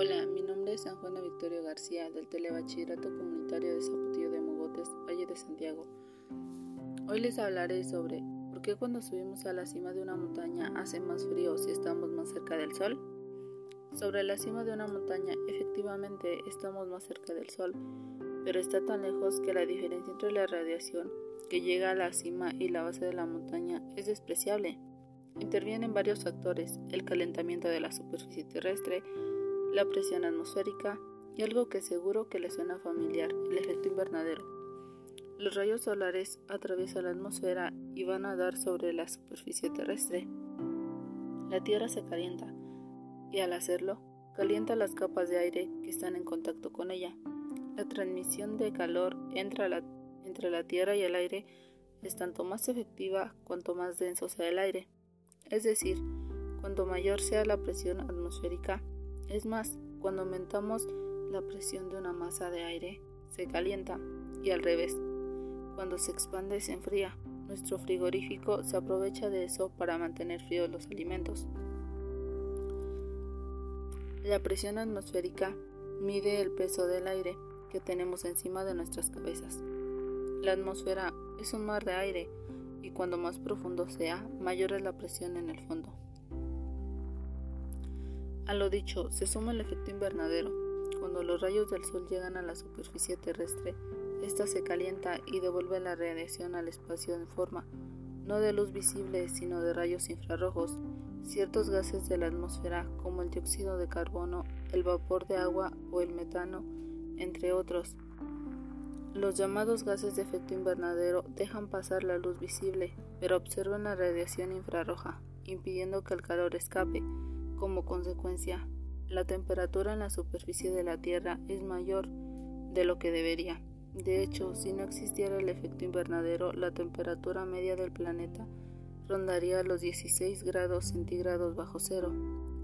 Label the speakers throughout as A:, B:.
A: Hola, mi nombre es San Juana Victoria García del Telebachillerato Comunitario de Zapotillo de Mogotes, Valle de Santiago. Hoy les hablaré sobre por qué cuando subimos a la cima de una montaña hace más frío si estamos más cerca del sol. Sobre la cima de una montaña efectivamente estamos más cerca del sol, pero está tan lejos que la diferencia entre la radiación que llega a la cima y la base de la montaña es despreciable. Intervienen varios factores, el calentamiento de la superficie terrestre, la presión atmosférica y algo que seguro que le suena familiar, el efecto invernadero. Los rayos solares atraviesan la atmósfera y van a dar sobre la superficie terrestre. La Tierra se calienta y al hacerlo, calienta las capas de aire que están en contacto con ella. La transmisión de calor entre la, entre la Tierra y el aire es tanto más efectiva cuanto más denso sea el aire. Es decir, cuanto mayor sea la presión atmosférica, es más, cuando aumentamos la presión de una masa de aire, se calienta y al revés. Cuando se expande se enfría. Nuestro frigorífico se aprovecha de eso para mantener fríos los alimentos. La presión atmosférica mide el peso del aire que tenemos encima de nuestras cabezas. La atmósfera es un mar de aire y cuando más profundo sea, mayor es la presión en el fondo. A lo dicho, se suma el efecto invernadero. Cuando los rayos del sol llegan a la superficie terrestre, ésta se calienta y devuelve la radiación al espacio en forma, no de luz visible, sino de rayos infrarrojos. Ciertos gases de la atmósfera, como el dióxido de carbono, el vapor de agua o el metano, entre otros, los llamados gases de efecto invernadero dejan pasar la luz visible, pero observan la radiación infrarroja, impidiendo que el calor escape. Como consecuencia, la temperatura en la superficie de la Tierra es mayor de lo que debería. De hecho, si no existiera el efecto invernadero, la temperatura media del planeta rondaría los 16 grados centígrados bajo cero.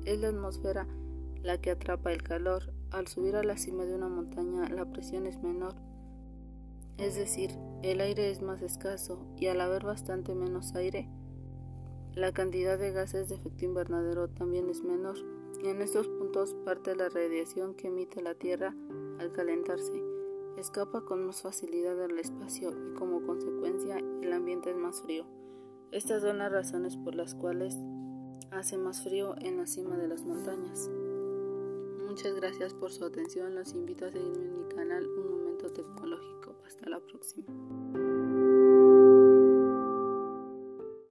A: Es la atmósfera la que atrapa el calor. Al subir a la cima de una montaña, la presión es menor es decir, el aire es más escaso y al haber bastante menos aire, la cantidad de gases de efecto invernadero también es menor. En estos puntos parte la radiación que emite la Tierra al calentarse escapa con más facilidad al espacio y como consecuencia el ambiente es más frío. Estas son las razones por las cuales hace más frío en la cima de las montañas. Muchas gracias por su atención, los invito a seguirme en mi canal Un Momento Tecnológico. Hasta la próxima.